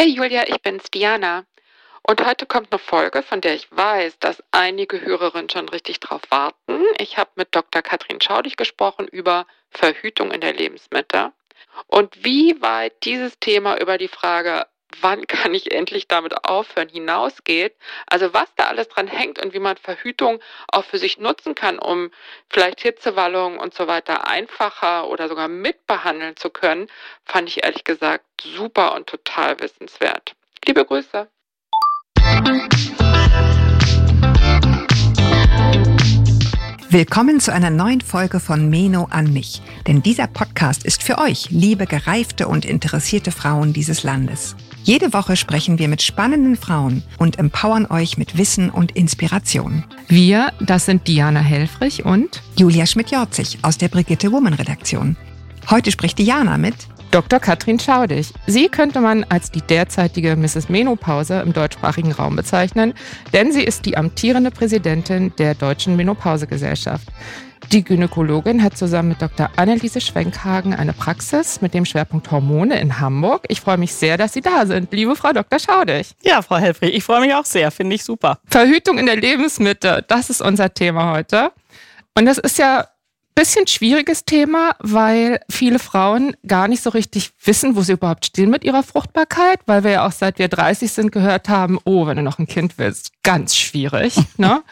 Hey Julia, ich bin's Diana. Und heute kommt eine Folge, von der ich weiß, dass einige Hörerinnen schon richtig drauf warten. Ich habe mit Dr. Katrin Schaudig gesprochen über Verhütung in der Lebensmitte und wie weit dieses Thema über die Frage, wann kann ich endlich damit aufhören, hinausgeht. Also was da alles dran hängt und wie man Verhütung auch für sich nutzen kann, um vielleicht Hitzewallungen und so weiter einfacher oder sogar mitbehandeln zu können, fand ich ehrlich gesagt super und total wissenswert. Liebe Grüße. Willkommen zu einer neuen Folge von Meno an mich. Denn dieser Podcast ist für euch, liebe gereifte und interessierte Frauen dieses Landes. Jede Woche sprechen wir mit spannenden Frauen und empowern euch mit Wissen und Inspiration. Wir, das sind Diana Helfrich und Julia Schmidt-Jorzig aus der Brigitte Woman Redaktion. Heute spricht Diana mit Dr. Katrin Schaudig. Sie könnte man als die derzeitige Mrs. Menopause im deutschsprachigen Raum bezeichnen, denn sie ist die amtierende Präsidentin der Deutschen Menopausegesellschaft. Die Gynäkologin hat zusammen mit Dr. Anneliese Schwenkhagen eine Praxis mit dem Schwerpunkt Hormone in Hamburg. Ich freue mich sehr, dass Sie da sind, liebe Frau Dr. Schaudig. Ja, Frau Helfrich, ich freue mich auch sehr, finde ich super. Verhütung in der Lebensmitte, das ist unser Thema heute. Und das ist ja bisschen schwieriges Thema, weil viele Frauen gar nicht so richtig wissen, wo sie überhaupt stehen mit ihrer Fruchtbarkeit, weil wir ja auch seit wir 30 sind gehört haben, oh, wenn du noch ein Kind willst, ganz schwierig. ne?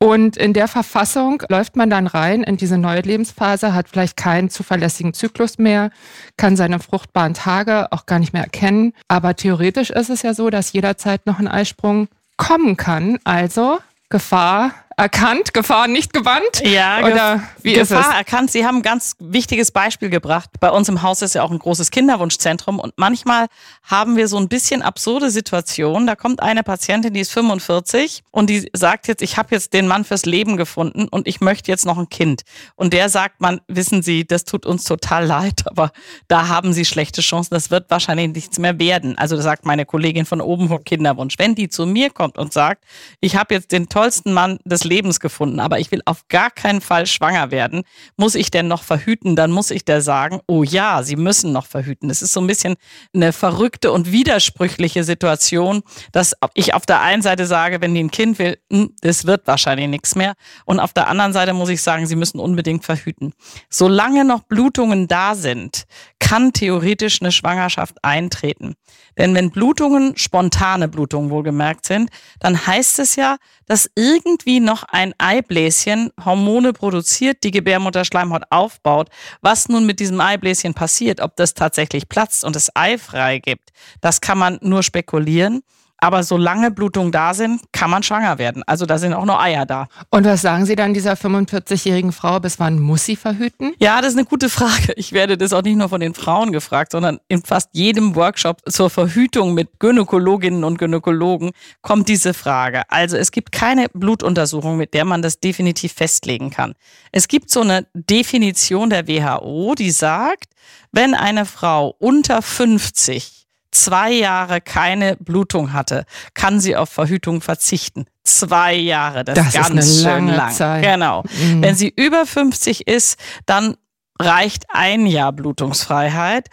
Und in der Verfassung läuft man dann rein in diese neue Lebensphase, hat vielleicht keinen zuverlässigen Zyklus mehr, kann seine fruchtbaren Tage auch gar nicht mehr erkennen. Aber theoretisch ist es ja so, dass jederzeit noch ein Eisprung kommen kann. Also Gefahr erkannt, Gefahr nicht gebannt? Ja, oder wie Gefahr ist es? erkannt. Sie haben ein ganz wichtiges Beispiel gebracht. Bei uns im Haus ist ja auch ein großes Kinderwunschzentrum und manchmal haben wir so ein bisschen absurde Situationen. Da kommt eine Patientin, die ist 45 und die sagt jetzt, ich habe jetzt den Mann fürs Leben gefunden und ich möchte jetzt noch ein Kind. Und der sagt man, wissen Sie, das tut uns total leid, aber da haben Sie schlechte Chancen. Das wird wahrscheinlich nichts mehr werden. Also das sagt meine Kollegin von oben vom Kinderwunsch. Wenn die zu mir kommt und sagt, ich habe jetzt den tollsten Mann des Lebens gefunden, aber ich will auf gar keinen Fall schwanger werden. Muss ich denn noch verhüten? Dann muss ich der sagen, oh ja, Sie müssen noch verhüten. Es ist so ein bisschen eine verrückte und widersprüchliche Situation, dass ich auf der einen Seite sage, wenn die ein Kind will, hm, das wird wahrscheinlich nichts mehr. Und auf der anderen Seite muss ich sagen, Sie müssen unbedingt verhüten. Solange noch Blutungen da sind, kann theoretisch eine Schwangerschaft eintreten. Denn wenn Blutungen, spontane Blutungen wohlgemerkt sind, dann heißt es ja, dass irgendwie noch ein Eibläschen Hormone produziert, die Gebärmutterschleimhaut aufbaut. Was nun mit diesem Eibläschen passiert, ob das tatsächlich platzt und es Ei freigibt, das kann man nur spekulieren. Aber solange Blutungen da sind, kann man schwanger werden. Also da sind auch noch Eier da. Und was sagen Sie dann dieser 45-jährigen Frau? Bis wann muss sie verhüten? Ja, das ist eine gute Frage. Ich werde das auch nicht nur von den Frauen gefragt, sondern in fast jedem Workshop zur Verhütung mit Gynäkologinnen und Gynäkologen kommt diese Frage. Also es gibt keine Blutuntersuchung, mit der man das definitiv festlegen kann. Es gibt so eine Definition der WHO, die sagt, wenn eine Frau unter 50 zwei Jahre keine Blutung hatte, kann sie auf Verhütung verzichten. Zwei Jahre, das, das ist ganz ist schön lang. Zeit. Genau. Mhm. Wenn sie über 50 ist, dann reicht ein Jahr Blutungsfreiheit.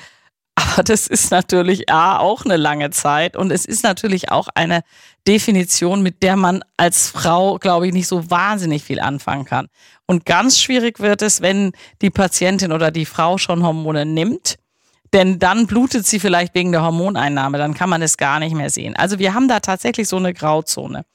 Aber das ist natürlich A, auch eine lange Zeit und es ist natürlich auch eine Definition, mit der man als Frau, glaube ich, nicht so wahnsinnig viel anfangen kann. Und ganz schwierig wird es, wenn die Patientin oder die Frau schon Hormone nimmt denn dann blutet sie vielleicht wegen der Hormoneinnahme, dann kann man es gar nicht mehr sehen. Also wir haben da tatsächlich so eine Grauzone.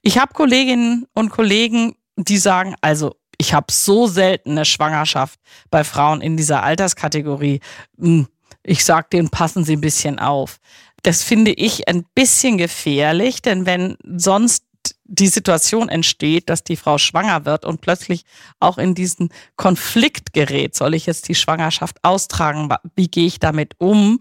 Ich habe Kolleginnen und Kollegen, die sagen, also ich habe so selten eine Schwangerschaft bei Frauen in dieser Alterskategorie. Hm, ich sage denen, passen Sie ein bisschen auf. Das finde ich ein bisschen gefährlich, denn wenn sonst die Situation entsteht, dass die Frau schwanger wird und plötzlich auch in diesen Konflikt gerät. Soll ich jetzt die Schwangerschaft austragen? Wie gehe ich damit um?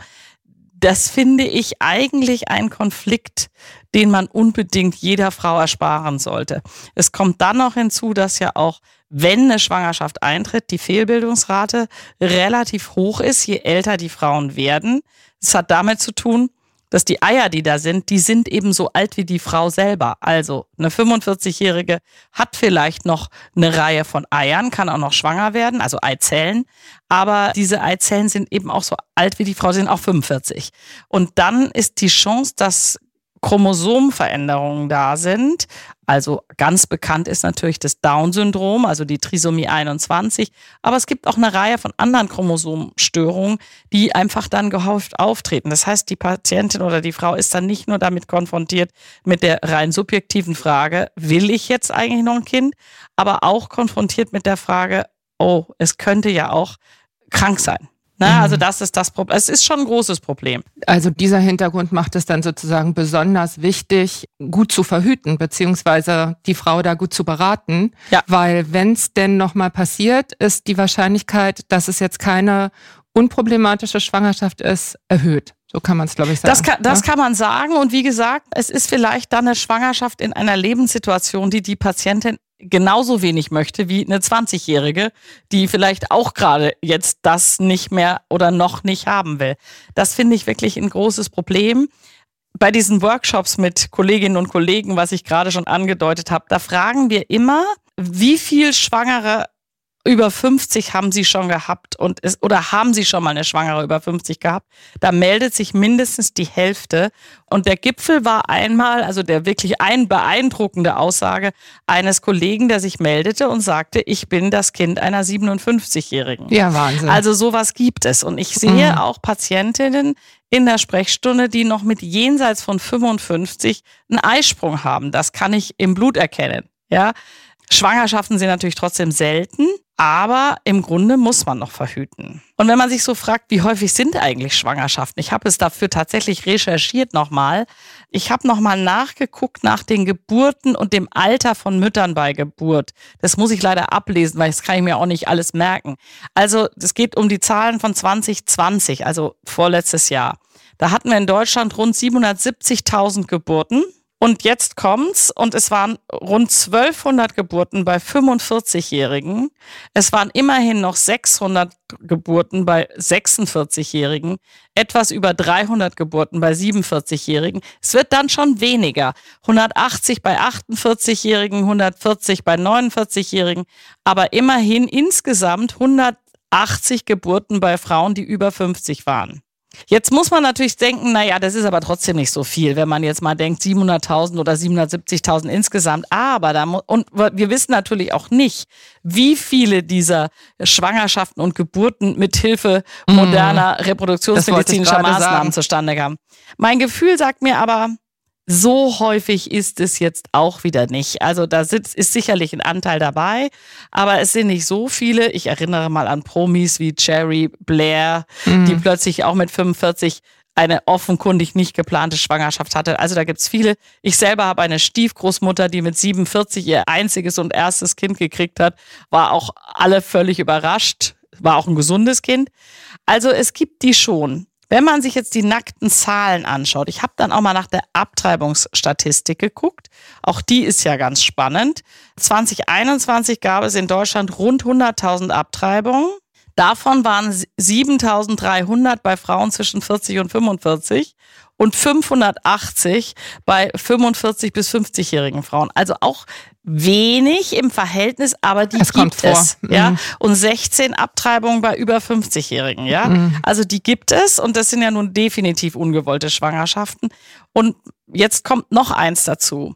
Das finde ich eigentlich ein Konflikt, den man unbedingt jeder Frau ersparen sollte. Es kommt dann noch hinzu, dass ja auch, wenn eine Schwangerschaft eintritt, die Fehlbildungsrate relativ hoch ist, je älter die Frauen werden. Es hat damit zu tun, dass die Eier, die da sind, die sind eben so alt wie die Frau selber. Also eine 45-Jährige hat vielleicht noch eine Reihe von Eiern, kann auch noch schwanger werden, also Eizellen. Aber diese Eizellen sind eben auch so alt wie die Frau, sind auch 45. Und dann ist die Chance, dass Chromosomenveränderungen da sind. Also ganz bekannt ist natürlich das Down-Syndrom, also die Trisomie 21. Aber es gibt auch eine Reihe von anderen Chromosomenstörungen, die einfach dann gehäuft auftreten. Das heißt, die Patientin oder die Frau ist dann nicht nur damit konfrontiert mit der rein subjektiven Frage, will ich jetzt eigentlich noch ein Kind, aber auch konfrontiert mit der Frage, oh, es könnte ja auch krank sein. Na, mhm. Also das ist das Problem. Es ist schon ein großes Problem. Also dieser Hintergrund macht es dann sozusagen besonders wichtig, gut zu verhüten, beziehungsweise die Frau da gut zu beraten. Ja. Weil wenn es denn nochmal passiert, ist die Wahrscheinlichkeit, dass es jetzt keine unproblematische Schwangerschaft ist, erhöht. So kann man es, glaube ich, sagen. Das, kann, das ja? kann man sagen. Und wie gesagt, es ist vielleicht dann eine Schwangerschaft in einer Lebenssituation, die die Patientin genauso wenig möchte wie eine 20-Jährige, die vielleicht auch gerade jetzt das nicht mehr oder noch nicht haben will. Das finde ich wirklich ein großes Problem. Bei diesen Workshops mit Kolleginnen und Kollegen, was ich gerade schon angedeutet habe, da fragen wir immer, wie viel Schwangere über 50 haben sie schon gehabt und ist, oder haben sie schon mal eine Schwangere über 50 gehabt, da meldet sich mindestens die Hälfte. Und der Gipfel war einmal, also der wirklich ein beeindruckende Aussage eines Kollegen, der sich meldete und sagte, ich bin das Kind einer 57-Jährigen. Ja, Wahnsinn. Also sowas gibt es. Und ich sehe mhm. auch Patientinnen in der Sprechstunde, die noch mit jenseits von 55 einen Eisprung haben. Das kann ich im Blut erkennen. Ja, Schwangerschaften sind natürlich trotzdem selten, aber im Grunde muss man noch verhüten. Und wenn man sich so fragt, wie häufig sind eigentlich Schwangerschaften? Ich habe es dafür tatsächlich recherchiert nochmal. Ich habe nochmal nachgeguckt nach den Geburten und dem Alter von Müttern bei Geburt. Das muss ich leider ablesen, weil das kann ich mir auch nicht alles merken. Also es geht um die Zahlen von 2020, also vorletztes Jahr. Da hatten wir in Deutschland rund 770.000 Geburten. Und jetzt kommt's und es waren rund 1200 Geburten bei 45-Jährigen. Es waren immerhin noch 600 Geburten bei 46-Jährigen, etwas über 300 Geburten bei 47-Jährigen. Es wird dann schon weniger. 180 bei 48-Jährigen, 140 bei 49-Jährigen, aber immerhin insgesamt 180 Geburten bei Frauen, die über 50 waren. Jetzt muss man natürlich denken, naja, das ist aber trotzdem nicht so viel, wenn man jetzt mal denkt 700.000 oder 770.000 insgesamt. Aber da und wir wissen natürlich auch nicht, wie viele dieser Schwangerschaften und Geburten mit Hilfe mhm. moderner reproduktionsmedizinischer Maßnahmen zustande kamen. Mein Gefühl sagt mir aber, so häufig ist es jetzt auch wieder nicht. Also da ist sicherlich ein Anteil dabei, aber es sind nicht so viele. Ich erinnere mal an Promis wie Cherry Blair, mhm. die plötzlich auch mit 45 eine offenkundig nicht geplante Schwangerschaft hatte. Also da gibt's viele. Ich selber habe eine Stiefgroßmutter, die mit 47 ihr einziges und erstes Kind gekriegt hat, war auch alle völlig überrascht, war auch ein gesundes Kind. Also es gibt die schon. Wenn man sich jetzt die nackten Zahlen anschaut, ich habe dann auch mal nach der Abtreibungsstatistik geguckt. Auch die ist ja ganz spannend. 2021 gab es in Deutschland rund 100.000 Abtreibungen. Davon waren 7.300 bei Frauen zwischen 40 und 45 und 580 bei 45 bis 50-jährigen Frauen. Also auch wenig im Verhältnis, aber die es gibt es. Ja? Mhm. Und 16 Abtreibungen bei über 50-Jährigen. Ja? Mhm. Also die gibt es und das sind ja nun definitiv ungewollte Schwangerschaften. Und jetzt kommt noch eins dazu.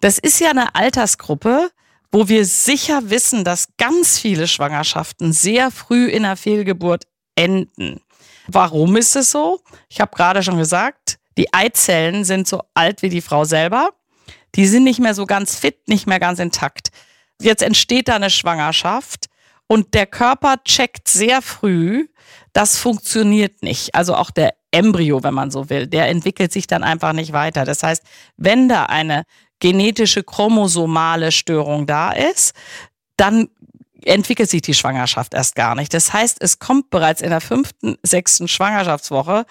Das ist ja eine Altersgruppe, wo wir sicher wissen, dass ganz viele Schwangerschaften sehr früh in der Fehlgeburt enden. Warum ist es so? Ich habe gerade schon gesagt, die Eizellen sind so alt wie die Frau selber. Die sind nicht mehr so ganz fit, nicht mehr ganz intakt. Jetzt entsteht da eine Schwangerschaft und der Körper checkt sehr früh, das funktioniert nicht. Also auch der Embryo, wenn man so will, der entwickelt sich dann einfach nicht weiter. Das heißt, wenn da eine genetische chromosomale Störung da ist, dann entwickelt sich die Schwangerschaft erst gar nicht. Das heißt, es kommt bereits in der fünften, sechsten Schwangerschaftswoche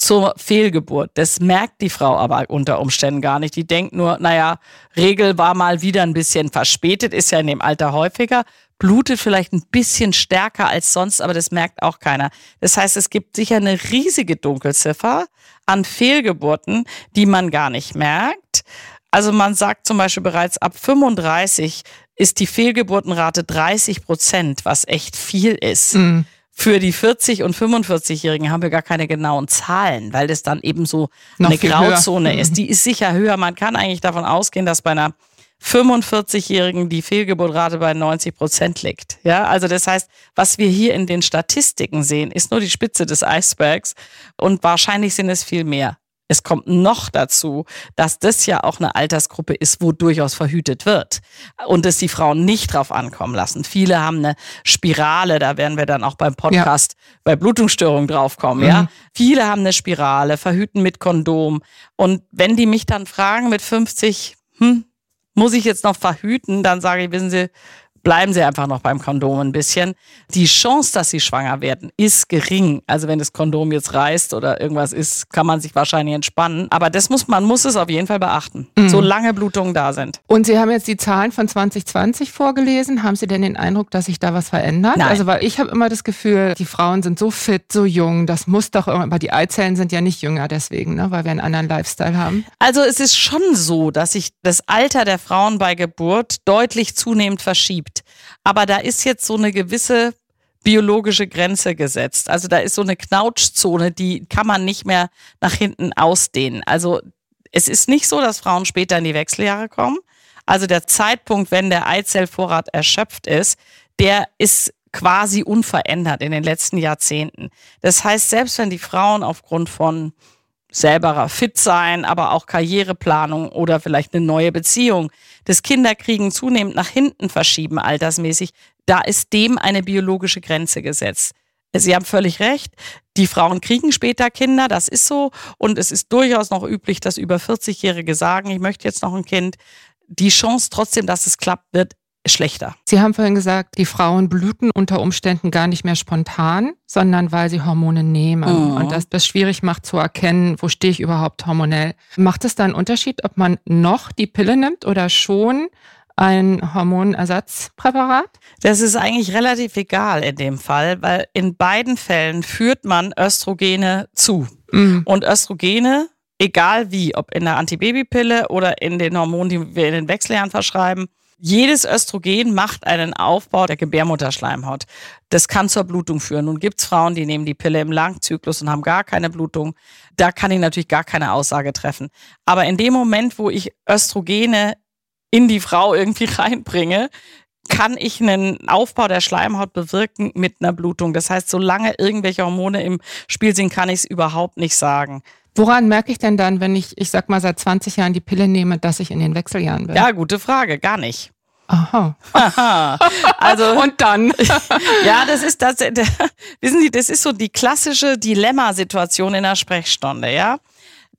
zur Fehlgeburt. Das merkt die Frau aber unter Umständen gar nicht. Die denkt nur, naja, Regel war mal wieder ein bisschen verspätet, ist ja in dem Alter häufiger, blutet vielleicht ein bisschen stärker als sonst, aber das merkt auch keiner. Das heißt, es gibt sicher eine riesige Dunkelziffer an Fehlgeburten, die man gar nicht merkt. Also man sagt zum Beispiel bereits ab 35 ist die Fehlgeburtenrate 30 Prozent, was echt viel ist. Mhm. Für die 40- und 45-Jährigen haben wir gar keine genauen Zahlen, weil das dann eben so Noch eine Grauzone höher. ist. Die ist sicher höher. Man kann eigentlich davon ausgehen, dass bei einer 45-Jährigen die Fehlgeburtrate bei 90 Prozent liegt. Ja, also das heißt, was wir hier in den Statistiken sehen, ist nur die Spitze des Eisbergs und wahrscheinlich sind es viel mehr. Es kommt noch dazu, dass das ja auch eine Altersgruppe ist, wo durchaus verhütet wird und es die Frauen nicht drauf ankommen lassen. Viele haben eine Spirale, da werden wir dann auch beim Podcast ja. bei Blutungsstörungen draufkommen, mhm. ja. Viele haben eine Spirale, verhüten mit Kondom und wenn die mich dann fragen mit 50, hm, muss ich jetzt noch verhüten, dann sage ich, wissen Sie, bleiben Sie einfach noch beim Kondom ein bisschen. Die Chance, dass Sie schwanger werden, ist gering. Also wenn das Kondom jetzt reißt oder irgendwas ist, kann man sich wahrscheinlich entspannen. Aber das muss, man muss es auf jeden Fall beachten, mhm. solange Blutungen da sind. Und Sie haben jetzt die Zahlen von 2020 vorgelesen. Haben Sie denn den Eindruck, dass sich da was verändert? Nein. Also weil ich habe immer das Gefühl, die Frauen sind so fit, so jung, das muss doch aber die Eizellen sind ja nicht jünger deswegen, ne? weil wir einen anderen Lifestyle haben. Also es ist schon so, dass sich das Alter der Frauen bei Geburt deutlich zunehmend verschiebt. Aber da ist jetzt so eine gewisse biologische Grenze gesetzt. Also da ist so eine Knautschzone, die kann man nicht mehr nach hinten ausdehnen. Also es ist nicht so, dass Frauen später in die Wechseljahre kommen. Also der Zeitpunkt, wenn der Eizellvorrat erschöpft ist, der ist quasi unverändert in den letzten Jahrzehnten. Das heißt, selbst wenn die Frauen aufgrund von selberer fit sein, aber auch Karriereplanung oder vielleicht eine neue Beziehung, das Kinderkriegen zunehmend nach hinten verschieben, altersmäßig, da ist dem eine biologische Grenze gesetzt. Sie haben völlig recht. Die Frauen kriegen später Kinder, das ist so. Und es ist durchaus noch üblich, dass über 40-Jährige sagen, ich möchte jetzt noch ein Kind. Die Chance trotzdem, dass es klappt, wird schlechter. Sie haben vorhin gesagt, die Frauen blüten unter Umständen gar nicht mehr spontan, sondern weil sie Hormone nehmen. Mhm. Und dass das schwierig macht zu erkennen, wo stehe ich überhaupt hormonell. Macht es da einen Unterschied, ob man noch die Pille nimmt oder schon ein Hormonersatzpräparat? Das ist eigentlich relativ egal in dem Fall, weil in beiden Fällen führt man Östrogene zu. Mhm. Und Östrogene egal wie, ob in der Antibabypille oder in den Hormonen, die wir in den Wechseljahren verschreiben, jedes Östrogen macht einen Aufbau der Gebärmutterschleimhaut. Das kann zur Blutung führen. Nun gibt's Frauen, die nehmen die Pille im Langzyklus und haben gar keine Blutung. Da kann ich natürlich gar keine Aussage treffen. Aber in dem Moment, wo ich Östrogene in die Frau irgendwie reinbringe, kann ich einen Aufbau der Schleimhaut bewirken mit einer Blutung. Das heißt, solange irgendwelche Hormone im Spiel sind, kann ich es überhaupt nicht sagen. Woran merke ich denn dann, wenn ich, ich sag mal, seit 20 Jahren die Pille nehme, dass ich in den Wechseljahren bin? Ja, gute Frage, gar nicht. Aha. Aha. Also und dann. ja, das ist das. wissen Sie, das ist so die klassische Dilemmasituation in der Sprechstunde, ja.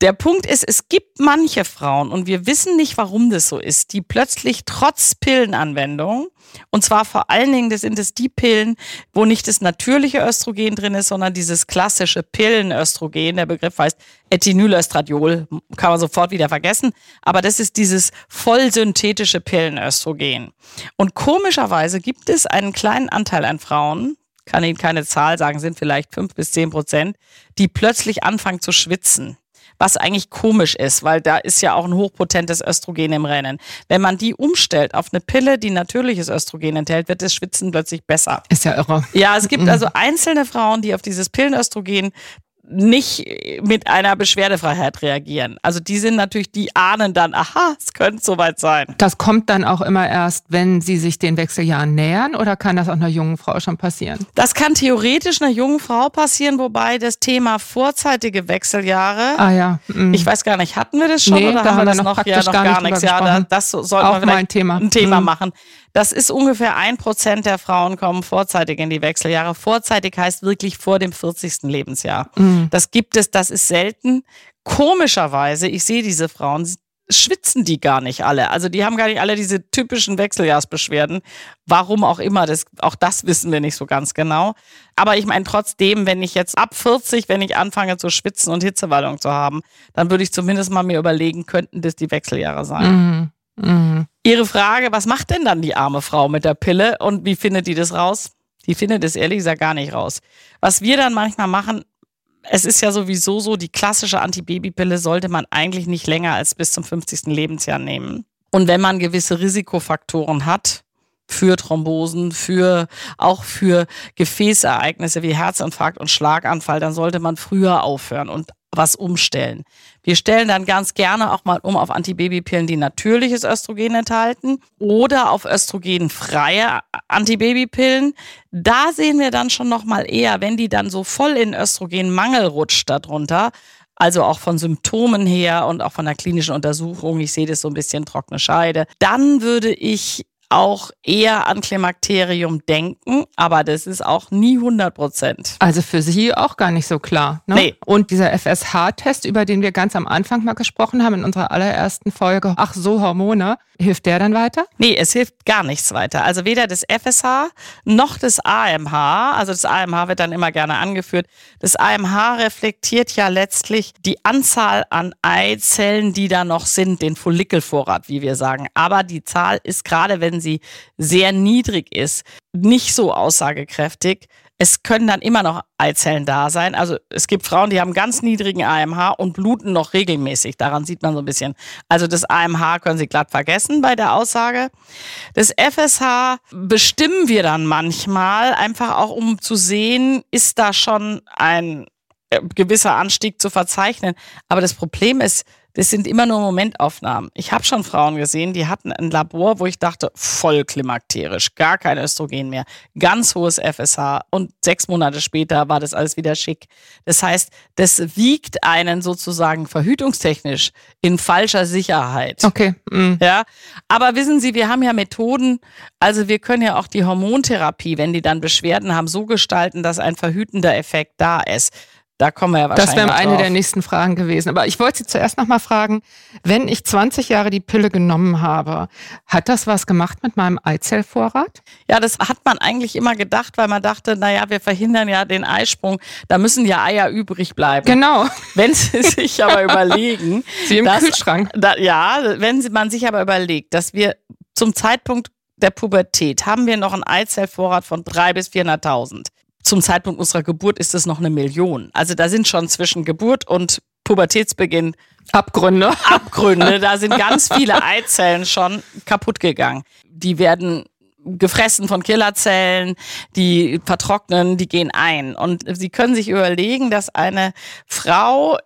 Der Punkt ist, es gibt manche Frauen, und wir wissen nicht, warum das so ist, die plötzlich trotz Pillenanwendung, und zwar vor allen Dingen, das sind es die Pillen, wo nicht das natürliche Östrogen drin ist, sondern dieses klassische Pillenöstrogen, der Begriff heißt Ethinylöstradiol, kann man sofort wieder vergessen, aber das ist dieses vollsynthetische Pillenöstrogen. Und komischerweise gibt es einen kleinen Anteil an Frauen, kann Ihnen keine Zahl sagen, sind vielleicht fünf bis zehn Prozent, die plötzlich anfangen zu schwitzen was eigentlich komisch ist, weil da ist ja auch ein hochpotentes Östrogen im Rennen. Wenn man die umstellt auf eine Pille, die natürliches Östrogen enthält, wird das Schwitzen plötzlich besser. Ist ja irre. Ja, es gibt mhm. also einzelne Frauen, die auf dieses Pillenöstrogen nicht mit einer Beschwerdefreiheit reagieren. Also die sind natürlich, die ahnen dann, aha, es könnte soweit sein. Das kommt dann auch immer erst, wenn sie sich den Wechseljahren nähern oder kann das auch einer jungen Frau schon passieren? Das kann theoretisch einer jungen Frau passieren, wobei das Thema vorzeitige Wechseljahre, ah, ja. Mhm. ich weiß gar nicht, hatten wir das schon nee, oder haben wir das noch, noch ja noch gar, gar nichts? Ja, das sollten auch wir vielleicht ein Thema, ein Thema mhm. machen. Das ist ungefähr ein Prozent der Frauen kommen vorzeitig in die Wechseljahre. Vorzeitig heißt wirklich vor dem 40. Lebensjahr. Mhm. Das gibt es, das ist selten. Komischerweise, ich sehe diese Frauen, schwitzen die gar nicht alle. Also die haben gar nicht alle diese typischen Wechseljahrsbeschwerden. Warum auch immer, das, auch das wissen wir nicht so ganz genau. Aber ich meine trotzdem, wenn ich jetzt ab 40, wenn ich anfange zu schwitzen und Hitzewallung zu haben, dann würde ich zumindest mal mir überlegen, könnten das die Wechseljahre sein. Mhm. Mhm. Ihre Frage, was macht denn dann die arme Frau mit der Pille und wie findet die das raus? Die findet es ehrlich gesagt gar nicht raus. Was wir dann manchmal machen, es ist ja sowieso so, die klassische Antibabypille sollte man eigentlich nicht länger als bis zum 50. Lebensjahr nehmen. Und wenn man gewisse Risikofaktoren hat, für Thrombosen, für auch für Gefäßereignisse wie Herzinfarkt und Schlaganfall, dann sollte man früher aufhören und was umstellen. Wir stellen dann ganz gerne auch mal um auf Antibabypillen, die natürliches Östrogen enthalten oder auf östrogenfreie Antibabypillen. Da sehen wir dann schon noch mal eher, wenn die dann so voll in Östrogenmangel rutscht darunter, also auch von Symptomen her und auch von der klinischen Untersuchung, ich sehe das so ein bisschen trockene Scheide, dann würde ich auch eher an Klimakterium denken, aber das ist auch nie 100 Prozent. Also für Sie auch gar nicht so klar. Ne? Nee. Und dieser FSH-Test, über den wir ganz am Anfang mal gesprochen haben in unserer allerersten Folge, ach so, Hormone, hilft der dann weiter? Nee, es hilft gar nichts weiter. Also weder das FSH noch das AMH, also das AMH wird dann immer gerne angeführt. Das AMH reflektiert ja letztlich die Anzahl an Eizellen, die da noch sind, den Follikelvorrat, wie wir sagen. Aber die Zahl ist gerade, wenn sie sehr niedrig ist, nicht so aussagekräftig. Es können dann immer noch Eizellen da sein. Also es gibt Frauen, die haben ganz niedrigen AMH und bluten noch regelmäßig. Daran sieht man so ein bisschen. Also das AMH können Sie glatt vergessen bei der Aussage. Das FSH bestimmen wir dann manchmal, einfach auch um zu sehen, ist da schon ein äh, gewisser Anstieg zu verzeichnen. Aber das Problem ist, das sind immer nur Momentaufnahmen. Ich habe schon Frauen gesehen, die hatten ein Labor, wo ich dachte, voll klimakterisch, gar kein Östrogen mehr, ganz hohes FSH und sechs Monate später war das alles wieder schick. Das heißt, das wiegt einen sozusagen verhütungstechnisch in falscher Sicherheit. Okay. Mhm. Ja. Aber wissen Sie, wir haben ja Methoden, also wir können ja auch die Hormontherapie, wenn die dann Beschwerden haben, so gestalten, dass ein verhütender Effekt da ist. Da kommen wir ja wahrscheinlich. Das wäre eine der nächsten Fragen gewesen. Aber ich wollte Sie zuerst noch mal fragen, wenn ich 20 Jahre die Pille genommen habe, hat das was gemacht mit meinem Eizellvorrat? Ja, das hat man eigentlich immer gedacht, weil man dachte, naja, wir verhindern ja den Eisprung. Da müssen ja Eier übrig bleiben. Genau. Wenn Sie sich aber überlegen. Sie im dass, Kühlschrank. Da, ja, wenn man sich aber überlegt, dass wir zum Zeitpunkt der Pubertät haben wir noch einen Eizellvorrat von 300.000 bis 400.000 zum Zeitpunkt unserer Geburt ist es noch eine Million. Also da sind schon zwischen Geburt und Pubertätsbeginn Abgründe. Abgründe. Da sind ganz viele Eizellen schon kaputt gegangen. Die werden gefressen von Killerzellen, die vertrocknen, die gehen ein. Und Sie können sich überlegen, dass eine Frau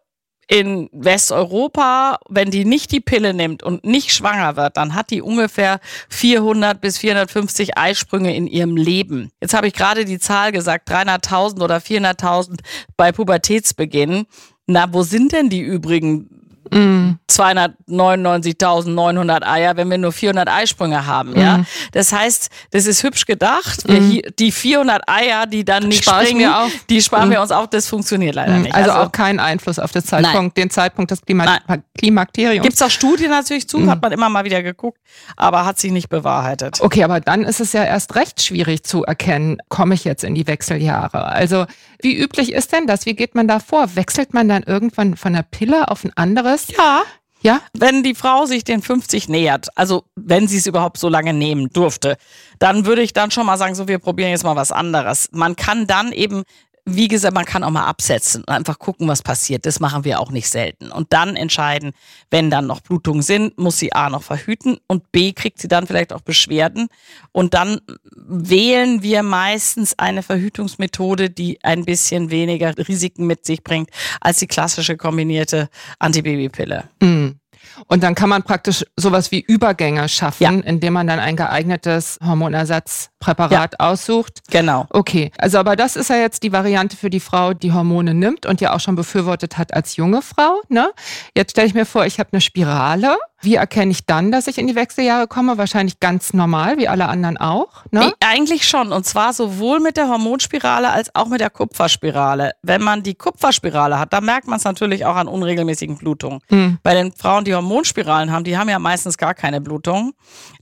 in Westeuropa, wenn die nicht die Pille nimmt und nicht schwanger wird, dann hat die ungefähr 400 bis 450 Eisprünge in ihrem Leben. Jetzt habe ich gerade die Zahl gesagt, 300.000 oder 400.000 bei Pubertätsbeginn. Na, wo sind denn die übrigen Mm. 299.900 Eier, wenn wir nur 400 Eisprünge haben, mm. ja. Das heißt, das ist hübsch gedacht. Mm. die 400 Eier, die dann nicht Spar springen, die sparen wir mm. uns auch. Das funktioniert leider mm. nicht. Also, also, auch keinen Einfluss auf den Zeitpunkt, den Zeitpunkt des Klima Klimakteriums. Gibt es auch Studien natürlich zu, hat man immer mal wieder geguckt, aber hat sich nicht bewahrheitet. Okay, aber dann ist es ja erst recht schwierig zu erkennen, komme ich jetzt in die Wechseljahre. Also wie üblich ist denn das? Wie geht man da vor? Wechselt man dann irgendwann von der Pille auf ein anderes? Ja. Ja? Wenn die Frau sich den 50 nähert, also wenn sie es überhaupt so lange nehmen durfte, dann würde ich dann schon mal sagen, so wir probieren jetzt mal was anderes. Man kann dann eben wie gesagt, man kann auch mal absetzen und einfach gucken, was passiert. Das machen wir auch nicht selten. Und dann entscheiden, wenn dann noch Blutungen sind, muss sie A noch verhüten und B kriegt sie dann vielleicht auch Beschwerden. Und dann wählen wir meistens eine Verhütungsmethode, die ein bisschen weniger Risiken mit sich bringt als die klassische kombinierte Antibabypille. Mhm. Und dann kann man praktisch sowas wie Übergänge schaffen, ja. indem man dann ein geeignetes Hormonersatzpräparat ja. aussucht. Genau. Okay. Also, aber das ist ja jetzt die Variante für die Frau, die Hormone nimmt und ja auch schon befürwortet hat als junge Frau. Ne? Jetzt stelle ich mir vor, ich habe eine Spirale Wie erkenne ich dann, dass ich in die Wechseljahre komme? Wahrscheinlich ganz normal, wie alle anderen auch. Ne? Eigentlich schon. Und zwar sowohl mit der Hormonspirale als auch mit der Kupferspirale. Wenn man die Kupferspirale hat, dann merkt man es natürlich auch an unregelmäßigen Blutungen. Mhm. Bei den Frauen, die Hormonspiralen haben, die haben ja meistens gar keine Blutung.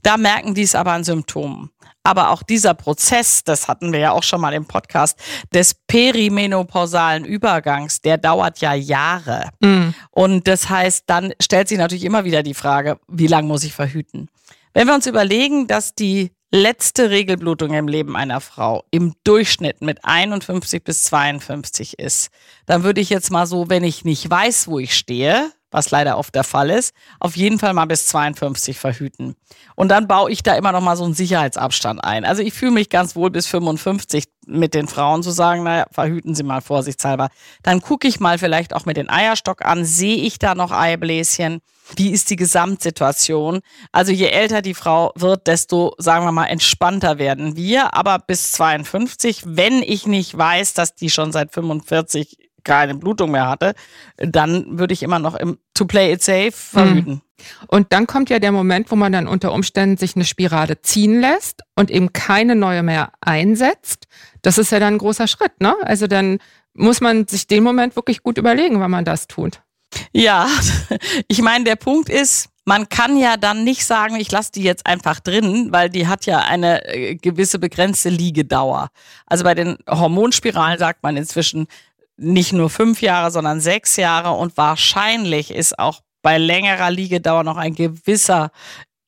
Da merken die es aber an Symptomen. Aber auch dieser Prozess, das hatten wir ja auch schon mal im Podcast, des perimenopausalen Übergangs, der dauert ja Jahre. Mhm. Und das heißt, dann stellt sich natürlich immer wieder die Frage, wie lange muss ich verhüten? Wenn wir uns überlegen, dass die letzte Regelblutung im Leben einer Frau im Durchschnitt mit 51 bis 52 ist, dann würde ich jetzt mal so, wenn ich nicht weiß, wo ich stehe, was leider oft der Fall ist, auf jeden Fall mal bis 52 verhüten. Und dann baue ich da immer noch mal so einen Sicherheitsabstand ein. Also ich fühle mich ganz wohl bis 55 mit den Frauen zu sagen, naja, verhüten Sie mal vorsichtshalber. Dann gucke ich mal vielleicht auch mit den Eierstock an, sehe ich da noch Eibläschen? Wie ist die Gesamtsituation? Also je älter die Frau wird, desto, sagen wir mal, entspannter werden wir. Aber bis 52, wenn ich nicht weiß, dass die schon seit 45 keine Blutung mehr hatte, dann würde ich immer noch im To Play It Safe verhüten. Mhm. Und dann kommt ja der Moment, wo man dann unter Umständen sich eine Spirale ziehen lässt und eben keine neue mehr einsetzt. Das ist ja dann ein großer Schritt, ne? Also dann muss man sich den Moment wirklich gut überlegen, wann man das tut. Ja, ich meine, der Punkt ist, man kann ja dann nicht sagen, ich lasse die jetzt einfach drin, weil die hat ja eine äh, gewisse begrenzte Liegedauer. Also bei den Hormonspiralen sagt man inzwischen, nicht nur fünf Jahre, sondern sechs Jahre und wahrscheinlich ist auch bei längerer Liegedauer noch ein gewisser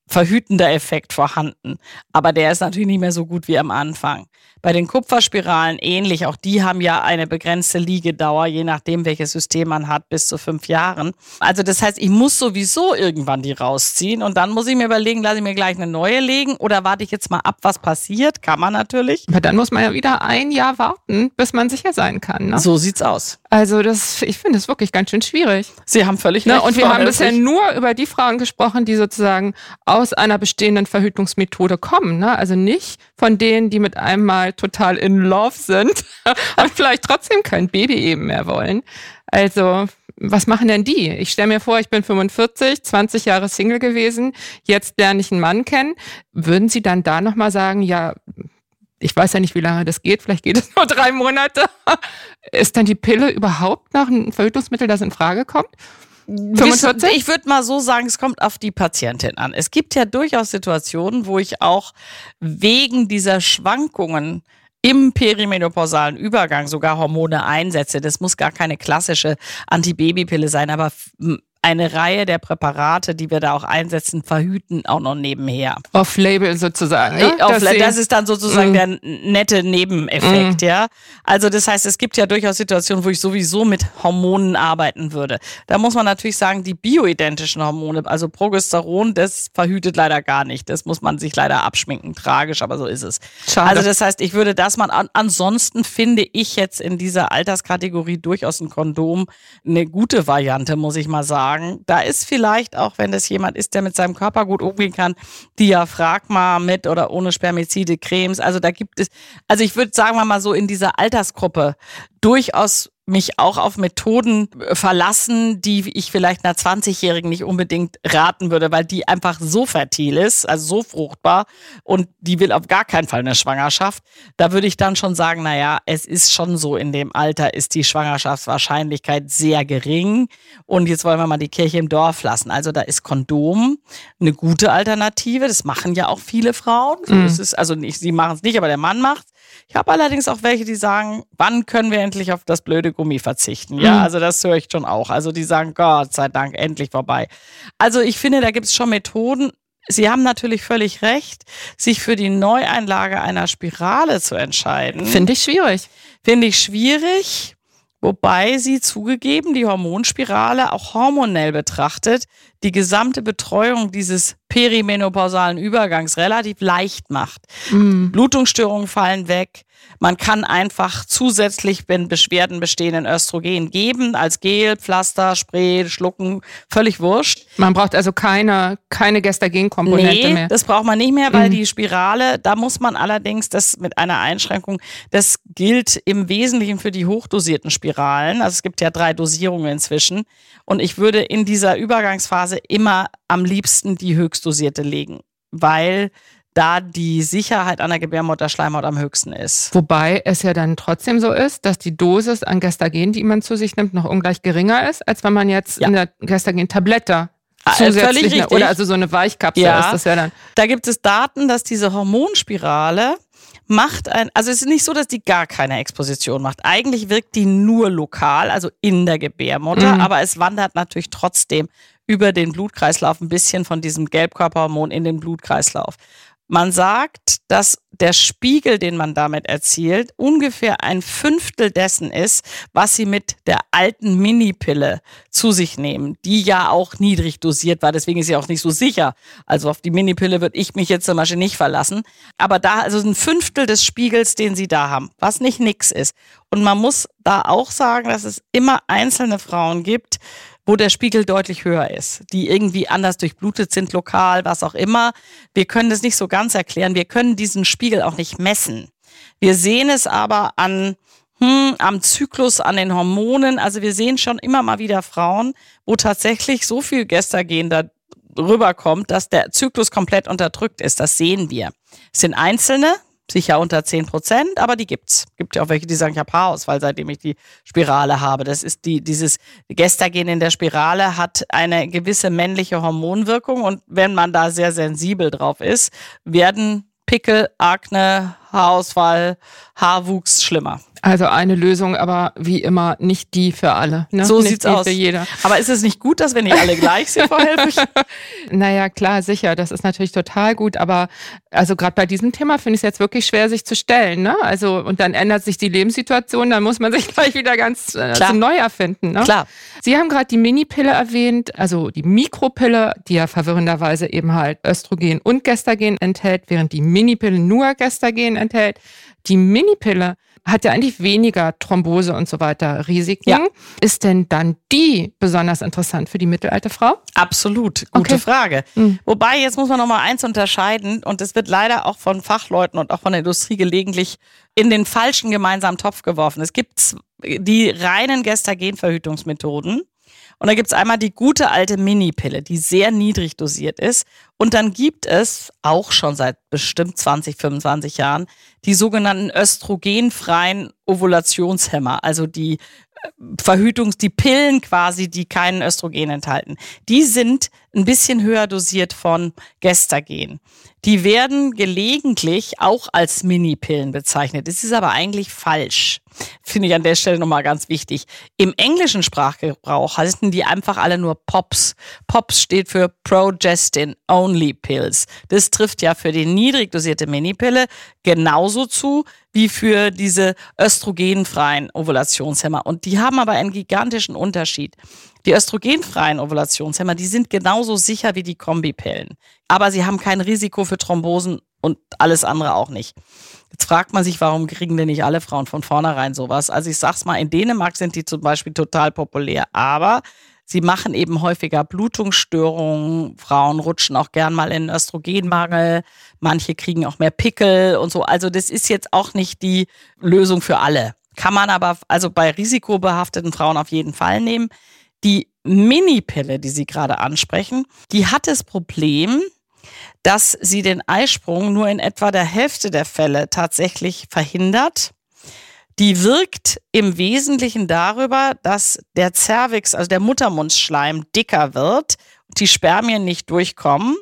verhütender Effekt vorhanden. Aber der ist natürlich nicht mehr so gut wie am Anfang. Bei den Kupferspiralen ähnlich. Auch die haben ja eine begrenzte Liegedauer, je nachdem, welches System man hat, bis zu fünf Jahren. Also das heißt, ich muss sowieso irgendwann die rausziehen und dann muss ich mir überlegen, lasse ich mir gleich eine neue legen oder warte ich jetzt mal ab, was passiert? Kann man natürlich. Aber dann muss man ja wieder ein Jahr warten, bis man sicher sein kann. Ne? So sieht's aus. Also das, ich finde es wirklich ganz schön schwierig. Sie haben völlig ne, recht. Und wir haben bisher nur über die Frauen gesprochen, die sozusagen aus einer bestehenden Verhütungsmethode kommen. Ne? Also nicht von denen, die mit einem Mal total in love sind und vielleicht trotzdem kein Baby eben mehr wollen. Also, was machen denn die? Ich stelle mir vor, ich bin 45, 20 Jahre Single gewesen, jetzt lerne ich einen Mann kennen. Würden Sie dann da nochmal sagen, ja, ich weiß ja nicht, wie lange das geht, vielleicht geht es nur drei Monate. Ist dann die Pille überhaupt noch ein Verhütungsmittel, das in Frage kommt? 45? Ich würde mal so sagen, es kommt auf die Patientin an. Es gibt ja durchaus Situationen, wo ich auch wegen dieser Schwankungen im perimenopausalen Übergang sogar Hormone einsetze. Das muss gar keine klassische Antibabypille sein, aber eine Reihe der Präparate, die wir da auch einsetzen, verhüten auch noch nebenher. Off-Label sozusagen. Ne? Off das, das ist dann sozusagen mm. der nette Nebeneffekt, mm. ja. Also das heißt, es gibt ja durchaus Situationen, wo ich sowieso mit Hormonen arbeiten würde. Da muss man natürlich sagen, die bioidentischen Hormone, also Progesteron, das verhütet leider gar nicht. Das muss man sich leider abschminken. Tragisch, aber so ist es. Schade. Also das heißt, ich würde das mal an, ansonsten finde ich jetzt in dieser Alterskategorie durchaus ein Kondom eine gute Variante, muss ich mal sagen sagen. Da ist vielleicht auch, wenn das jemand ist, der mit seinem Körper gut umgehen kann, Diaphragma mit oder ohne Spermizide, Cremes. Also da gibt es, also ich würde sagen wir mal so in dieser Altersgruppe durchaus mich auch auf Methoden äh, verlassen, die ich vielleicht einer 20-Jährigen nicht unbedingt raten würde, weil die einfach so fertil ist, also so fruchtbar und die will auf gar keinen Fall eine Schwangerschaft. Da würde ich dann schon sagen, naja, es ist schon so, in dem Alter ist die Schwangerschaftswahrscheinlichkeit sehr gering. Und jetzt wollen wir mal die Kirche im Dorf lassen. Also da ist Kondom eine gute Alternative. Das machen ja auch viele Frauen. Mhm. also nicht, sie machen es nicht, aber der Mann macht ich habe allerdings auch welche, die sagen, wann können wir endlich auf das blöde Gummi verzichten? Ja, mhm. also das höre ich schon auch. Also die sagen, Gott sei Dank, endlich vorbei. Also ich finde, da gibt es schon Methoden. Sie haben natürlich völlig recht, sich für die Neueinlage einer Spirale zu entscheiden. Finde ich schwierig. Finde ich schwierig. Wobei sie zugegeben die Hormonspirale auch hormonell betrachtet die gesamte Betreuung dieses perimenopausalen Übergangs relativ leicht macht. Mhm. Blutungsstörungen fallen weg. Man kann einfach zusätzlich, wenn Beschwerden bestehen, ein Östrogen geben, als Gel, Pflaster, Spray, Schlucken, völlig wurscht. Man braucht also keine, keine Gestagen-Komponente nee, mehr. das braucht man nicht mehr, weil mhm. die Spirale, da muss man allerdings das mit einer Einschränkung, das gilt im Wesentlichen für die hochdosierten Spiralen. Also es gibt ja drei Dosierungen inzwischen. Und ich würde in dieser Übergangsphase immer am liebsten die höchstdosierte legen, weil da die Sicherheit an der Gebärmutterschleimhaut am höchsten ist. Wobei es ja dann trotzdem so ist, dass die Dosis an Gestagen, die man zu sich nimmt, noch ungleich geringer ist, als wenn man jetzt ja. eine Gestagen-Tablette ah, äh, zusätzlich eine, oder also so eine Weichkapsel ja. ist das ja dann. Da gibt es Daten, dass diese Hormonspirale macht ein, also es ist nicht so, dass die gar keine Exposition macht. Eigentlich wirkt die nur lokal, also in der Gebärmutter, mhm. aber es wandert natürlich trotzdem über den Blutkreislauf ein bisschen von diesem Gelbkörperhormon in den Blutkreislauf. Man sagt, dass der Spiegel, den man damit erzielt, ungefähr ein Fünftel dessen ist, was sie mit der alten Minipille zu sich nehmen, die ja auch niedrig dosiert war. Deswegen ist sie auch nicht so sicher. Also auf die Minipille würde ich mich jetzt zum Beispiel nicht verlassen. Aber da, also ein Fünftel des Spiegels, den sie da haben, was nicht nix ist. Und man muss da auch sagen, dass es immer einzelne Frauen gibt, wo der Spiegel deutlich höher ist, die irgendwie anders durchblutet sind, lokal, was auch immer. Wir können das nicht so ganz erklären. Wir können diesen Spiegel auch nicht messen. Wir sehen es aber an, hm, am Zyklus, an den Hormonen. Also wir sehen schon immer mal wieder Frauen, wo tatsächlich so viel Gestagen da rüberkommt, dass der Zyklus komplett unterdrückt ist. Das sehen wir. Es sind Einzelne, sicher unter 10 Prozent, aber die gibt's. Gibt ja auch welche, die sagen, ich habe Haarausfall, seitdem ich die Spirale habe. Das ist die, dieses Gestagen in der Spirale hat eine gewisse männliche Hormonwirkung und wenn man da sehr sensibel drauf ist, werden Pickel, Akne, Haarausfall, Haarwuchs schlimmer. Also eine Lösung, aber wie immer nicht die für alle. Ne? So nicht sieht's aus. Für jeder. Aber ist es nicht gut, dass wir nicht alle gleich sind, Frau Helfrich? naja, klar, sicher. Das ist natürlich total gut. Aber also gerade bei diesem Thema finde ich es jetzt wirklich schwer, sich zu stellen. Ne? Also und dann ändert sich die Lebenssituation, dann muss man sich gleich wieder ganz äh, zum neu erfinden. Ne? Klar. Sie haben gerade die Minipille erwähnt, also die Mikropille, die ja verwirrenderweise eben halt Östrogen und Gestagen enthält, während die Minipille nur Gestagen enthält. Die Minipille hat ja eigentlich weniger Thrombose und so weiter Risiken. Ja. Ist denn dann die besonders interessant für die mittelalte Frau? Absolut, gute okay. Frage. Mhm. Wobei, jetzt muss man noch mal eins unterscheiden und es wird leider auch von Fachleuten und auch von der Industrie gelegentlich in den falschen gemeinsamen Topf geworfen. Es gibt die reinen Gestagenverhütungsmethoden und da gibt's einmal die gute alte Minipille, die sehr niedrig dosiert ist. Und dann gibt es auch schon seit bestimmt 20, 25 Jahren die sogenannten östrogenfreien Ovulationshemmer, also die äh, Verhütungs, die Pillen quasi, die keinen Östrogen enthalten. Die sind ein bisschen höher dosiert von Gestagen. Die werden gelegentlich auch als Minipillen bezeichnet. Das ist aber eigentlich falsch. Finde ich an der Stelle nochmal ganz wichtig. Im englischen Sprachgebrauch heißen die einfach alle nur POPs. POPs steht für Progestin Only Pills. Das trifft ja für die niedrig dosierte Minipille genauso zu wie für diese östrogenfreien Ovulationshemmer. Und die haben aber einen gigantischen Unterschied. Die östrogenfreien Ovulationshemmer, die sind genauso sicher wie die Kombipillen. Aber sie haben kein Risiko für Thrombosen und alles andere auch nicht. Jetzt fragt man sich, warum kriegen denn nicht alle Frauen von vornherein sowas? Also ich sag's mal, in Dänemark sind die zum Beispiel total populär, aber sie machen eben häufiger Blutungsstörungen. Frauen rutschen auch gern mal in Östrogenmangel. Manche kriegen auch mehr Pickel und so. Also das ist jetzt auch nicht die Lösung für alle. Kann man aber also bei risikobehafteten Frauen auf jeden Fall nehmen. Die Minipille, die Sie gerade ansprechen, die hat das Problem, dass sie den Eisprung nur in etwa der Hälfte der Fälle tatsächlich verhindert. Die wirkt im Wesentlichen darüber, dass der Cervix, also der Muttermundsschleim, dicker wird und die Spermien nicht durchkommen.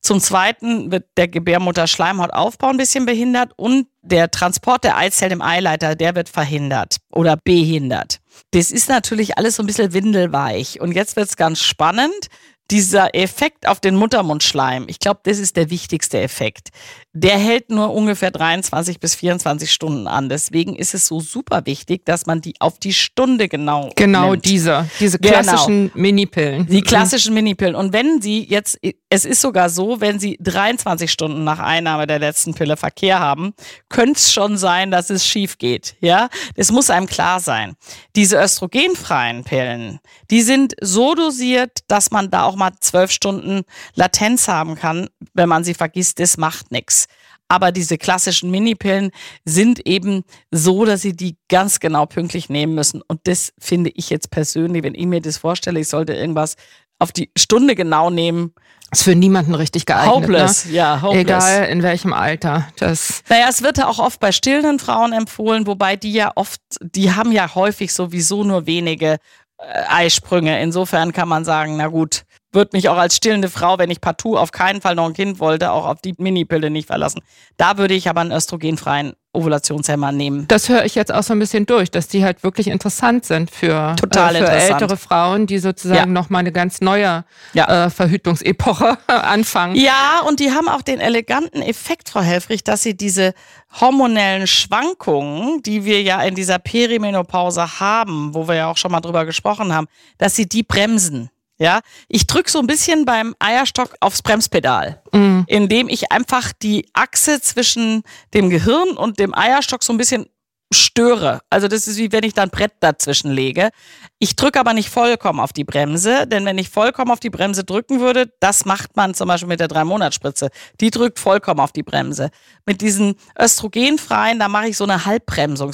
Zum Zweiten wird der Gebärmutterschleimhautaufbau ein bisschen behindert und der Transport der Eizellen im Eileiter, der wird verhindert oder behindert. Das ist natürlich alles so ein bisschen windelweich. Und jetzt wird es ganz spannend. Dieser Effekt auf den Muttermundschleim, ich glaube, das ist der wichtigste Effekt. Der hält nur ungefähr 23 bis 24 Stunden an. Deswegen ist es so super wichtig, dass man die auf die Stunde genau Genau nimmt. diese, diese Genau. klassischen Minipillen. Die klassischen Minipillen. Und wenn Sie jetzt, es ist sogar so, wenn Sie 23 Stunden nach Einnahme der letzten Pille Verkehr haben, könnte es schon sein, dass es schief geht. Ja, das muss einem klar sein. Diese östrogenfreien Pillen, die sind so dosiert, dass man da auch mal zwölf Stunden Latenz haben kann, wenn man sie vergisst. Das macht nichts. Aber diese klassischen Minipillen sind eben so, dass sie die ganz genau pünktlich nehmen müssen. Und das finde ich jetzt persönlich, wenn ich mir das vorstelle, ich sollte irgendwas auf die Stunde genau nehmen. Ist für niemanden richtig geeignet. Hopeless, ne? ja, hopeless. Egal in welchem Alter. Das Naja, es wird ja auch oft bei stillenden Frauen empfohlen, wobei die ja oft, die haben ja häufig sowieso nur wenige äh, Eisprünge. Insofern kann man sagen, na gut, wird mich auch als stillende Frau, wenn ich partout auf keinen Fall noch ein Kind wollte, auch auf die Minipille nicht verlassen. Da würde ich aber einen östrogenfreien Ovulationshemmer nehmen. Das höre ich jetzt auch so ein bisschen durch, dass die halt wirklich interessant sind für, Total äh, für ältere Frauen, die sozusagen Ja. nochmal eine ganz neue Ja. äh, Verhütungsepoche anfangen. Ja, und die haben auch den eleganten Effekt, Frau Helfrich, dass sie diese hormonellen Schwankungen, die wir ja in dieser Perimenopause haben, wo wir ja auch schon mal drüber gesprochen haben, dass sie die bremsen. Ja, ich drücke so ein bisschen beim Eierstock aufs Bremspedal, Mhm. indem ich einfach die Achse zwischen dem Gehirn und dem Eierstock so ein bisschen störe. Also das ist wie wenn ich da ein Brett dazwischen lege. Ich drücke aber nicht vollkommen auf die Bremse, denn wenn ich vollkommen auf die Bremse drücken würde, das macht man zum Beispiel mit der Drei-Monats-Spritze. Die drückt vollkommen auf die Bremse. Mit diesen östrogenfreien, da mache ich so eine Halbbremsung.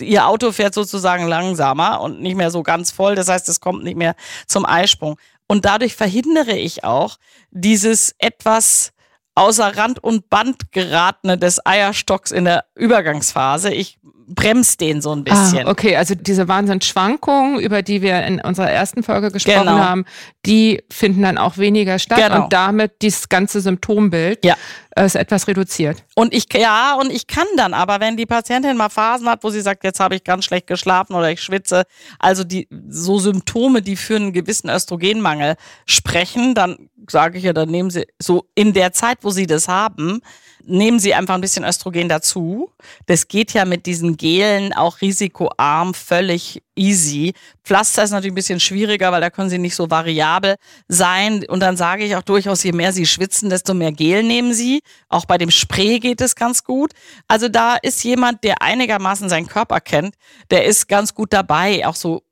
Ihr Auto fährt sozusagen langsamer und nicht mehr so ganz voll. Das heißt, es kommt nicht mehr zum Eisprung. Und dadurch verhindere ich auch dieses etwas außer Rand und Band geratene des Eierstocks in der Übergangsphase. Ich bremse den so ein bisschen. Ah, okay, also diese Wahnsinnsschwankungen, über die wir in unserer ersten Folge gesprochen Genau. haben, die finden dann auch weniger statt Genau. und damit dieses ganze Symptombild Ja. äh, ist etwas reduziert. Und ich, ja, und ich kann dann aber, wenn die Patientin mal Phasen hat, wo sie sagt, jetzt habe ich ganz schlecht geschlafen oder ich schwitze, also die, so Symptome, die für einen gewissen Östrogenmangel sprechen, dann sage ich ja, dann nehmen sie so in der Zeit, wo sie das haben, nehmen sie einfach ein bisschen Östrogen dazu. Das geht ja mit diesen Gelen auch risikoarm, völlig easy. Pflaster ist natürlich ein bisschen schwieriger, weil da können sie nicht so variabel sein. Und dann sage ich auch durchaus, je mehr sie schwitzen, desto mehr Gel nehmen sie. Auch bei dem Spray geht es ganz gut. Also da ist jemand, der einigermaßen seinen Körper kennt, der ist ganz gut dabei, auch so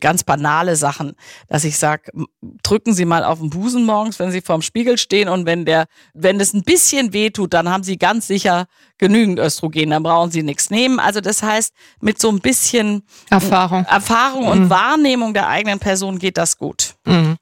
ganz banale Sachen, dass ich sage, drücken Sie mal auf den Busen morgens, wenn Sie vorm Spiegel stehen und wenn der, wenn es ein bisschen weh tut, dann haben Sie ganz sicher genügend Östrogen, dann brauchen Sie nichts nehmen. Also das heißt, mit so ein bisschen Erfahrung. Erfahrung und Wahrnehmung der eigenen Person geht das gut. Mhm.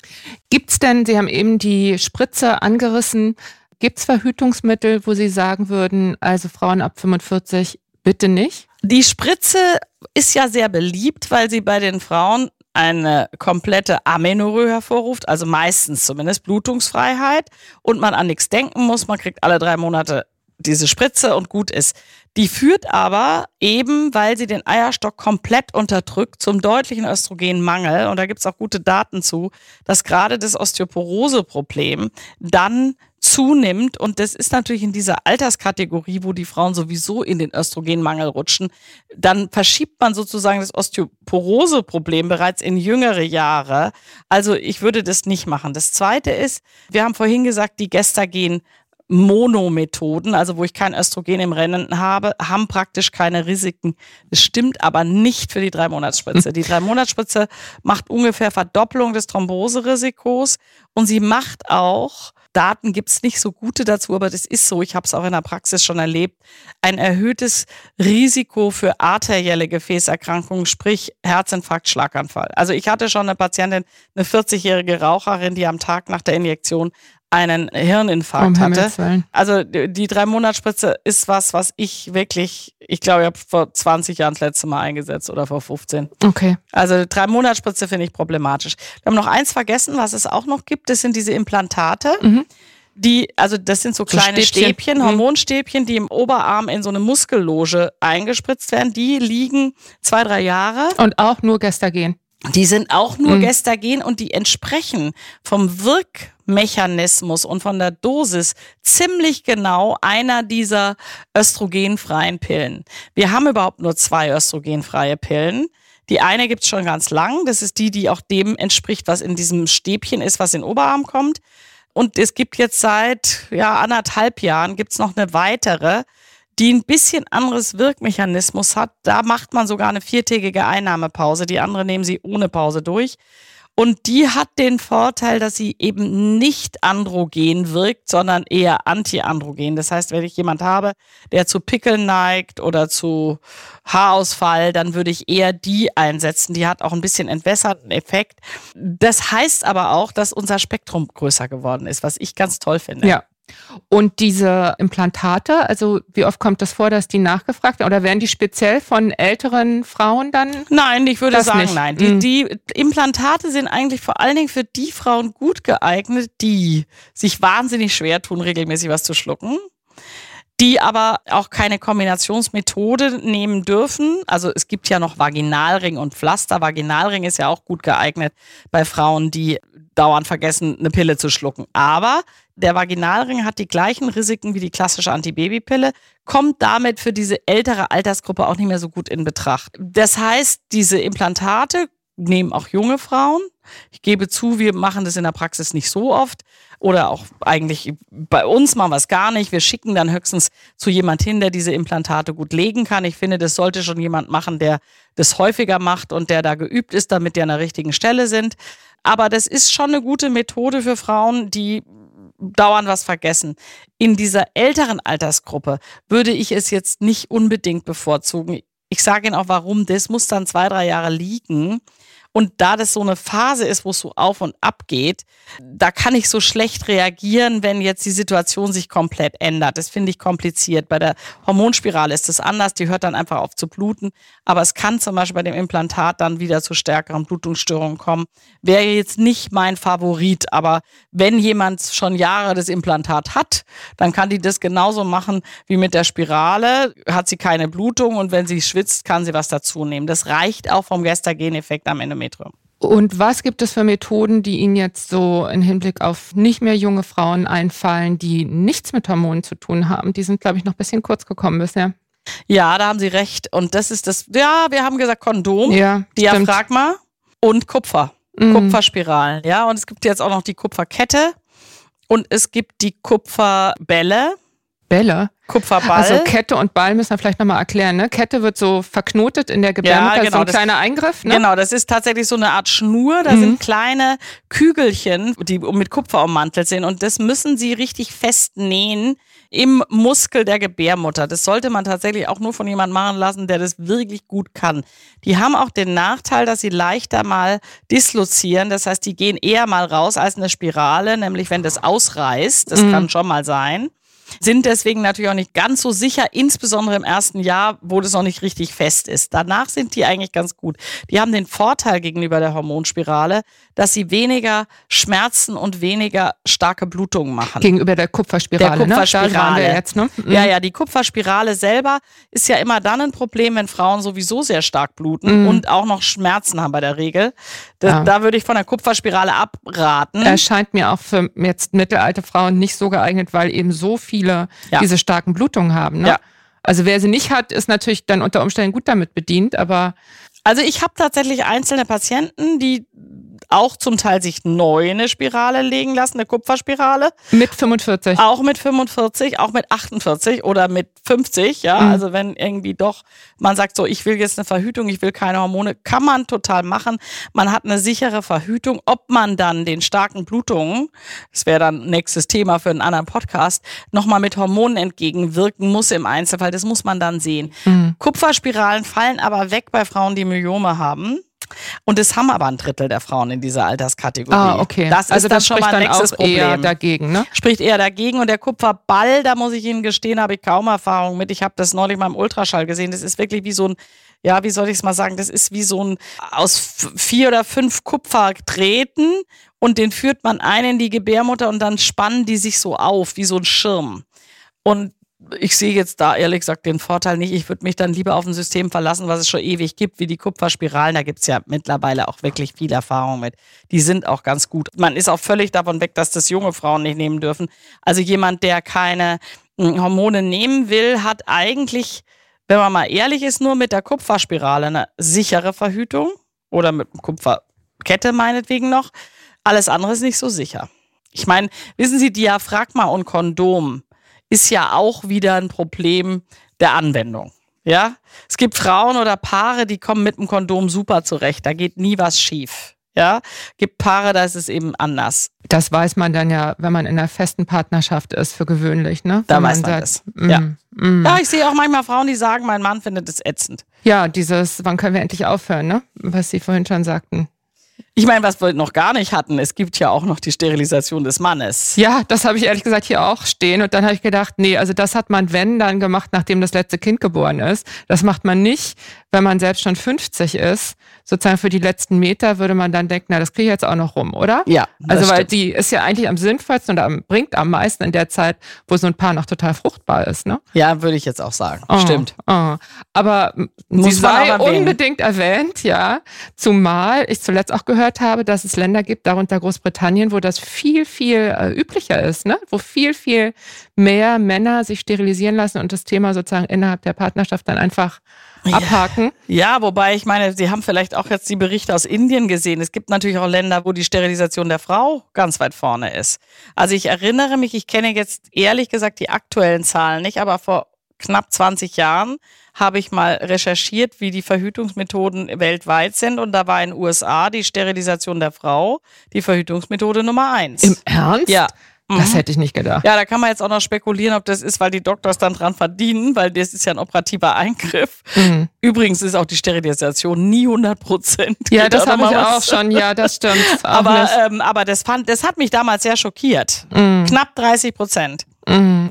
Gibt's denn, Sie haben eben die Spritze angerissen, gibt's Verhütungsmittel, wo Sie sagen würden, also Frauen ab 45 bitte nicht? Die Spritze ist ja sehr beliebt, weil sie bei den Frauen eine komplette Amenorrhoe hervorruft, also meistens zumindest Blutungsfreiheit und man an nichts denken muss. Man kriegt alle drei Monate diese Spritze und gut ist. Die führt aber eben, weil sie den Eierstock komplett unterdrückt, zum deutlichen Östrogenmangel. Und da gibt es auch gute Daten zu, dass gerade das Osteoporose-Problem dann zunimmt. Und das ist natürlich in dieser Alterskategorie, wo die Frauen sowieso in den Östrogenmangel rutschen, dann verschiebt man sozusagen das Osteoporose-Problem bereits in jüngere Jahre. Also ich würde das nicht machen. Das Zweite ist, wir haben vorhin gesagt, die Gestagen Monomethoden, also wo ich kein Östrogen im Rennen habe, haben praktisch keine Risiken. Das stimmt aber nicht für die Drei-Monats-Spritze. Die Drei-Monats-Spritze macht ungefähr Verdopplung des Thromboserisikos und sie macht auch, Daten gibt's nicht so gute dazu, aber das ist so, ich habe es auch in der Praxis schon erlebt, ein erhöhtes Risiko für arterielle Gefäßerkrankungen, sprich Herzinfarkt, Schlaganfall. Also ich hatte schon eine Patientin, eine 40-jährige Raucherin, die am Tag nach der Injektion einen Hirninfarkt Um hatte. Willen. Also die die Drei-Monats-Spritze ist was, was ich wirklich, ich glaube, ich habe vor 20 Jahren das letzte Mal eingesetzt oder vor 15. Okay. Also Drei-Monats-Spritze finde ich problematisch. Wir haben noch eins vergessen, was es auch noch gibt, das sind diese Implantate. Mhm. Die, also das sind so So kleine Stäbchen. Stäbchen, Mhm. Hormonstäbchen, die im Oberarm in so eine Muskelloge eingespritzt werden. Die liegen zwei, drei Jahre. Und auch nur Gestagen. Die sind auch nur Mhm. gestagen und die entsprechen vom Wirkmechanismus und von der Dosis ziemlich genau einer dieser östrogenfreien Pillen. Wir haben überhaupt nur zwei östrogenfreie Pillen. Die eine gibt's schon ganz lang. Das ist die, die auch dem entspricht, was in diesem Stäbchen ist, was in den Oberarm kommt. Und es gibt jetzt seit ja, anderthalb Jahren gibt's noch eine weitere, die ein bisschen anderes Wirkmechanismus hat. Da macht man sogar eine viertägige Einnahmepause. Die andere nehmen sie ohne Pause durch. Und die hat den Vorteil, dass sie eben nicht androgen wirkt, sondern eher antiandrogen. Das heißt, wenn ich jemand habe, der zu Pickeln neigt oder zu Haarausfall, dann würde ich eher die einsetzen. Die hat auch ein bisschen entwässerten Effekt. Das heißt aber auch, dass unser Spektrum größer geworden ist, was ich ganz toll finde. Ja. Und diese Implantate, also wie oft kommt das vor, dass die nachgefragt werden? Oder werden die speziell von älteren Frauen dann? Nein, ich würde sagen, nicht. nein. Die, Mhm. die Implantate sind eigentlich vor allen Dingen für die Frauen gut geeignet, die sich wahnsinnig schwer tun, regelmäßig was zu schlucken. Die aber auch keine Kombinationsmethode nehmen dürfen. Also es gibt ja noch Vaginalring und Pflaster. Vaginalring ist ja auch gut geeignet bei Frauen, die dauernd vergessen, eine Pille zu schlucken. Aber der Vaginalring hat die gleichen Risiken wie die klassische Antibabypille, kommt damit für diese ältere Altersgruppe auch nicht mehr so gut in Betracht. Das heißt, diese Implantate nehmen auch junge Frauen. Ich gebe zu, wir machen das in der Praxis nicht so oft oder auch eigentlich bei uns machen wir es gar nicht. Wir schicken dann höchstens zu jemand hin, der diese Implantate gut legen kann. Ich finde, das sollte schon jemand machen, der das häufiger macht und der da geübt ist, damit die an der richtigen Stelle sind. Aber das ist schon eine gute Methode für Frauen, die dauernd was vergessen. In dieser älteren Altersgruppe würde ich es jetzt nicht unbedingt bevorzugen. Ich sage Ihnen auch warum. Das muss dann zwei, drei Jahre liegen. Und da das so eine Phase ist, wo es so auf und ab geht, da kann ich so schlecht reagieren, wenn jetzt die Situation sich komplett ändert. Das finde ich kompliziert. Bei der Hormonspirale ist es anders, die hört dann einfach auf zu bluten. Aber es kann zum Beispiel bei dem Implantat dann wieder zu stärkeren Blutungsstörungen kommen. Wäre jetzt nicht mein Favorit, aber wenn jemand schon Jahre das Implantat hat, dann kann die das genauso machen wie mit der Spirale. Hat sie keine Blutung und wenn sie schwitzt, kann sie was dazu nehmen. Das reicht auch vom Gestagen-Effekt am Endometrium. Und was gibt es für Methoden, die Ihnen jetzt so im Hinblick auf nicht mehr junge Frauen einfallen, die nichts mit Hormonen zu tun haben? Die sind, glaube ich, noch ein bisschen kurz gekommen bisher. Ja, da haben Sie recht. Und das ist das, ja, wir haben gesagt Kondom, Ja, stimmt. Diaphragma und Kupfer. Mhm. Kupferspiralen. Ja, und es gibt jetzt auch noch die Kupferkette und es gibt die Kupferbälle, Bälle. Kupferball. Also Kette und Ball müssen wir vielleicht nochmal erklären. Ne? Kette wird so verknotet in der Gebärmutter, Ja, so genau, ein das- kleiner Eingriff. Ne? Genau, das ist tatsächlich so eine Art Schnur. Da Mhm. sind kleine Kügelchen, die mit Kupfer ummantelt sind. Und das müssen sie richtig fest nähen im Muskel der Gebärmutter. Das sollte man tatsächlich auch nur von jemandem machen lassen, der das wirklich gut kann. Die haben auch den Nachteil, dass sie leichter mal dislozieren. Das heißt, die gehen eher mal raus als eine Spirale, nämlich wenn das ausreißt. Das Mhm. kann schon mal sein sind deswegen natürlich auch nicht ganz so sicher, insbesondere im ersten Jahr, wo das noch nicht richtig fest ist. Danach sind die eigentlich ganz gut. Die haben den Vorteil gegenüber der Hormonspirale, dass sie weniger Schmerzen und weniger starke Blutungen machen. Gegenüber der Kupferspirale. Der Kupferspirale. Ne? Waren wir jetzt, ne? Mhm. Ja, ja, die Kupferspirale selber ist ja immer dann ein Problem, wenn Frauen sowieso sehr stark bluten Mhm. und auch noch Schmerzen haben bei der Regel. Da, Ja. da würde ich von der Kupferspirale abraten. Erscheint mir auch für jetzt mittelalte Frauen nicht so geeignet, weil eben so viele Ja. diese starken Blutungen haben. Ne? Ja. Also wer sie nicht hat, ist natürlich dann unter Umständen gut damit bedient, aber Also ich habe tatsächlich einzelne Patienten, die auch zum Teil sich neu eine Spirale legen lassen, eine Kupferspirale, mit 45. auch mit 45, auch mit 48 oder mit 50, ja, Mhm. also wenn irgendwie doch man sagt so, ich will jetzt eine Verhütung, ich will keine Hormone, kann man total machen. Man hat eine sichere Verhütung, ob man dann den starken Blutungen, das wäre dann nächstes Thema für einen anderen Podcast, nochmal mit Hormonen entgegenwirken muss im Einzelfall, das muss man dann sehen. Mhm. Kupferspiralen fallen aber weg bei Frauen, die Myome haben. Und es haben aber ein Drittel der Frauen in dieser Alterskategorie. Ah, okay. Das ist also dann das schon spricht dann auch eher Problem. dagegen, ne? Spricht eher dagegen. Und der Kupferball, da muss ich Ihnen gestehen, habe ich kaum Erfahrung mit. Ich habe das neulich mal im Ultraschall gesehen. Das ist wirklich wie so ein, ja, wie soll ich es mal sagen? Das ist wie so ein aus vier oder fünf Kupferdrähten und den führt man ein in die Gebärmutter und dann spannen die sich so auf, wie so ein Schirm. Und ich sehe jetzt da ehrlich gesagt den Vorteil nicht. Ich würde mich dann lieber auf ein System verlassen, was es schon ewig gibt, wie die Kupferspiralen. Da gibt es ja mittlerweile auch wirklich viel Erfahrung mit. Die sind auch ganz gut. Man ist auch völlig davon weg, dass das junge Frauen nicht nehmen dürfen. Also jemand, der keine hm, Hormone nehmen will, hat eigentlich, wenn man mal ehrlich ist, nur mit der Kupferspirale eine sichere Verhütung oder mit Kupferkette meinetwegen noch. Alles andere ist nicht so sicher. Ich meine, wissen Sie, Diaphragma und Kondom ist ja auch wieder ein Problem der Anwendung. Ja, es gibt Frauen oder Paare, die kommen mit dem Kondom super zurecht. Da geht nie was schief. Ja, gibt Paare, da ist es eben anders. Das weiß man dann ja, wenn man in einer festen Partnerschaft ist, für gewöhnlich, ne? Da wenn weiß man, man das. Mm, ja. Mm. ja, ich sehe auch manchmal Frauen, die sagen, mein Mann findet es ätzend. Ja, dieses, wann können wir endlich aufhören, ne? Was Sie vorhin schon sagten. Ich meine, was wir noch gar nicht hatten, es gibt ja auch noch die Sterilisation des Mannes. Ja, das habe ich ehrlich gesagt hier auch stehen. Und dann habe ich gedacht, nee, also das hat man, wenn, dann gemacht, nachdem das letzte Kind geboren ist. Das macht man nicht, wenn man selbst schon 50 ist. Sozusagen für die letzten Meter würde man dann denken, na, das kriege ich jetzt auch noch rum, oder? Ja. Also, weil stimmt. die ist ja eigentlich am sinnvollsten und am, bringt am meisten in der Zeit, wo so ein Paar noch total fruchtbar ist, ne? Ja, würde ich jetzt auch sagen. Oh, stimmt. Oh. Aber Muss sie sei unbedingt erwähnt, ja. Zumal ich zuletzt auch gehört gehört habe, dass es Länder gibt, darunter Großbritannien, wo das viel, viel äh, üblicher ist, ne? wo viel, viel mehr Männer sich sterilisieren lassen und das Thema sozusagen innerhalb der Partnerschaft dann einfach abhaken. Ja, ja, wobei ich meine, Sie haben vielleicht auch jetzt die Berichte aus Indien gesehen. Es gibt natürlich auch Länder, wo die Sterilisation der Frau ganz weit vorne ist. Also ich erinnere mich, ich kenne jetzt ehrlich gesagt die aktuellen Zahlen nicht, aber vor knapp 20 Jahren habe ich mal recherchiert, wie die Verhütungsmethoden weltweit sind. Und da war in den USA die Sterilisation der Frau die Verhütungsmethode Nummer eins. Im Ernst? Ja. Das mhm. hätte ich nicht gedacht. Ja, da kann man jetzt auch noch spekulieren, ob das ist, weil die Doktors dann dran verdienen, weil das ist ja ein operativer Eingriff. Mhm. Übrigens ist auch die Sterilisation nie 100 Prozent. Ja, das habe ich auch schon. Ja, das stimmt. aber ähm, aber das, fand, das hat mich damals sehr schockiert. Mhm. Knapp 30 Prozent. Mhm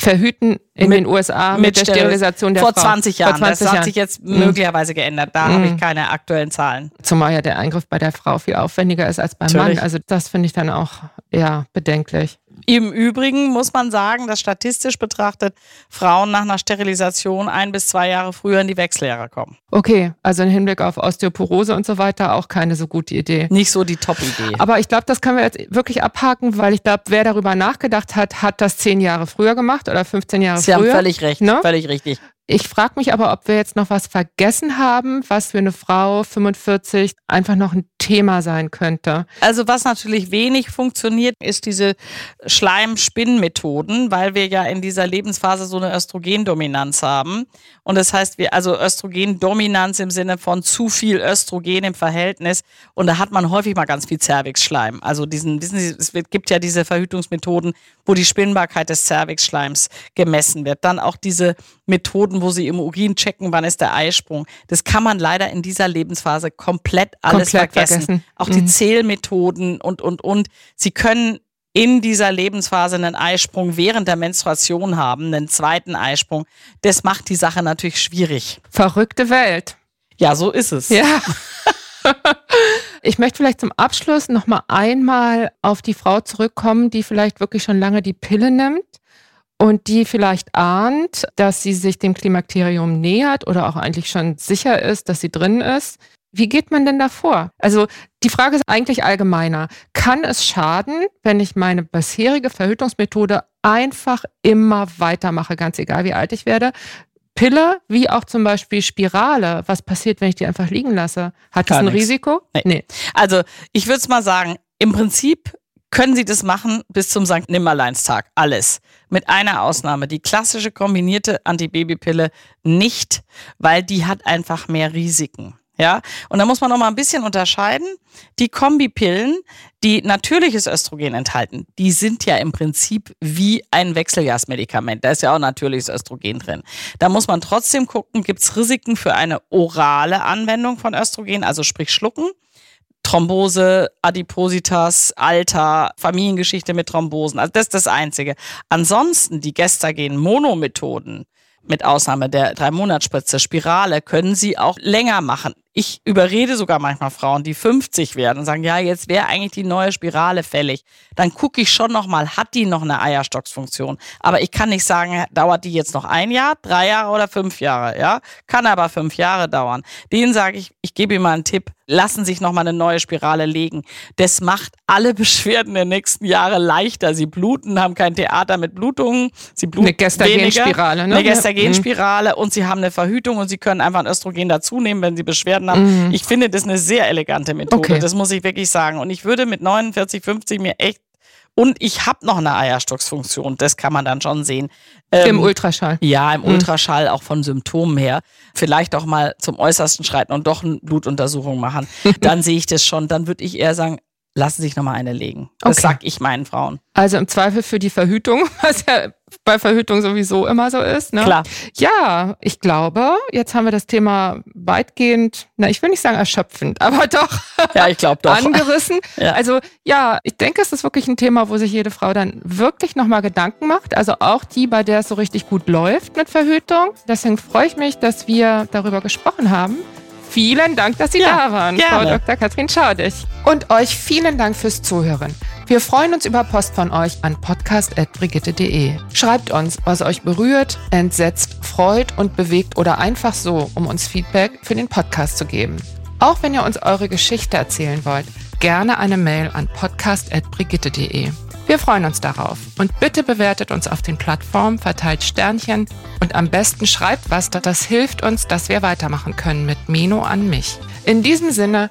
verhüten in mit, den USA mit, mit der Sterilisation der vor Frau. 20 Jahren. Vor 20 das Jahren. hat sich jetzt mhm. möglicherweise geändert. Da mhm. habe ich keine aktuellen Zahlen. Zumal ja der Eingriff bei der Frau viel aufwendiger ist als beim Natürlich. Mann. Also das finde ich dann auch ja bedenklich. Im Übrigen muss man sagen, dass statistisch betrachtet Frauen nach einer Sterilisation ein bis zwei Jahre früher in die Wechseljahre kommen. Okay, also im Hinblick auf Osteoporose und so weiter auch keine so gute Idee. Nicht so die Top-Idee. Aber ich glaube, das können wir jetzt wirklich abhaken, weil ich glaube, wer darüber nachgedacht hat, hat das zehn Jahre früher gemacht oder 15 Jahre Sie früher. Sie haben völlig recht, ne? völlig richtig. Ich frage mich aber, ob wir jetzt noch was vergessen haben, was für eine Frau 45 einfach noch ein Thema sein könnte. Also was natürlich wenig funktioniert, ist diese Schleim-Spinn-Methoden, weil wir ja in dieser Lebensphase so eine Östrogendominanz haben. Und das heißt, wir, also Östrogendominanz im Sinne von zu viel Östrogen im Verhältnis. Und da hat man häufig mal ganz viel Cervixschleim. Also diesen, wissen Sie, es gibt ja diese Verhütungsmethoden, wo die Spinnbarkeit des Cervixschleims gemessen wird. Dann auch diese Methoden, wo sie im Urin checken, wann ist der Eisprung. Das kann man leider in dieser Lebensphase komplett alles komplett vergessen. vergessen. Auch mhm. die Zählmethoden und, und, und. Sie können in dieser Lebensphase einen Eisprung während der Menstruation haben, einen zweiten Eisprung. Das macht die Sache natürlich schwierig. Verrückte Welt. Ja, so ist es. Ja. ich möchte vielleicht zum Abschluss noch mal einmal auf die Frau zurückkommen, die vielleicht wirklich schon lange die Pille nimmt und die vielleicht ahnt, dass sie sich dem Klimakterium nähert oder auch eigentlich schon sicher ist, dass sie drin ist. Wie geht man denn davor? Also die Frage ist eigentlich allgemeiner. Kann es schaden, wenn ich meine bisherige Verhütungsmethode einfach immer weitermache, ganz egal wie alt ich werde? Pille, wie auch zum Beispiel Spirale. Was passiert, wenn ich die einfach liegen lasse? Hat Gar das ein nix. Risiko? Nee. nee. Also ich würde es mal sagen, im Prinzip können Sie das machen bis zum St. Nimmerleinstag. Alles. Mit einer Ausnahme. Die klassische kombinierte Antibabypille nicht, weil die hat einfach mehr Risiken. Ja, und da muss man noch mal ein bisschen unterscheiden. Die Kombipillen, die natürliches Östrogen enthalten, die sind ja im Prinzip wie ein Wechseljahrsmedikament. Da ist ja auch natürliches Östrogen drin. Da muss man trotzdem gucken, gibt es Risiken für eine orale Anwendung von Östrogen, also sprich Schlucken. Thrombose, Adipositas, Alter, Familiengeschichte mit Thrombosen. Also das ist das Einzige. Ansonsten die Gestagen-Monomethoden, mit Ausnahme der drei Monatsspritze Spirale, können Sie auch länger machen. Ich überrede sogar manchmal Frauen, die 50 werden und sagen, ja, jetzt wäre eigentlich die neue Spirale fällig. Dann gucke ich schon nochmal, hat die noch eine Eierstocksfunktion? Aber ich kann nicht sagen, dauert die jetzt noch ein Jahr, drei Jahre oder fünf Jahre, ja? Kann aber fünf Jahre dauern. Denen sage ich, ich gebe ihm mal einen Tipp, lassen sich nochmal eine neue Spirale legen. Das macht alle Beschwerden der nächsten Jahre leichter. Sie bluten, haben kein Theater mit Blutungen, sie bluten eine Gestagenspirale, ne? Eine Gestagenspirale mhm. und sie haben eine Verhütung und sie können einfach ein Östrogen dazunehmen, wenn sie Beschwerden haben. Mhm. Ich finde das eine sehr elegante Methode, okay. das muss ich wirklich sagen. Und ich würde mit 49, 50 mir echt und ich habe noch eine Eierstocksfunktion, das kann man dann schon sehen. Ähm, Im Ultraschall. Ja, im mhm. Ultraschall, auch von Symptomen her. Vielleicht auch mal zum Äußersten schreiten und doch eine Blutuntersuchung machen. dann sehe ich das schon. Dann würde ich eher sagen, lassen sich nochmal eine legen. Das okay. sag ich meinen Frauen. Also im Zweifel für die Verhütung, was ja bei Verhütung sowieso immer so ist. Ne? Klar. Ja, ich glaube, jetzt haben wir das Thema weitgehend, na, ich will nicht sagen erschöpfend, aber doch, ja, ich glaube doch. angerissen. ja. Also ja, ich denke, es ist wirklich ein Thema, wo sich jede Frau dann wirklich nochmal Gedanken macht. Also auch die, bei der es so richtig gut läuft mit Verhütung. Deswegen freue ich mich, dass wir darüber gesprochen haben. Vielen Dank, dass Sie ja, da waren, gerne. Frau Dr. Katrin Schadig. Und euch vielen Dank fürs Zuhören. Wir freuen uns über Post von euch an podcast.brigitte.de. Schreibt uns, was euch berührt, entsetzt, freut und bewegt oder einfach so, um uns Feedback für den Podcast zu geben. Auch wenn ihr uns eure Geschichte erzählen wollt, gerne eine Mail an podcast.brigitte.de. Wir freuen uns darauf und bitte bewertet uns auf den Plattformen, verteilt Sternchen und am besten schreibt was, das hilft uns, dass wir weitermachen können mit Meno an mich. In diesem Sinne,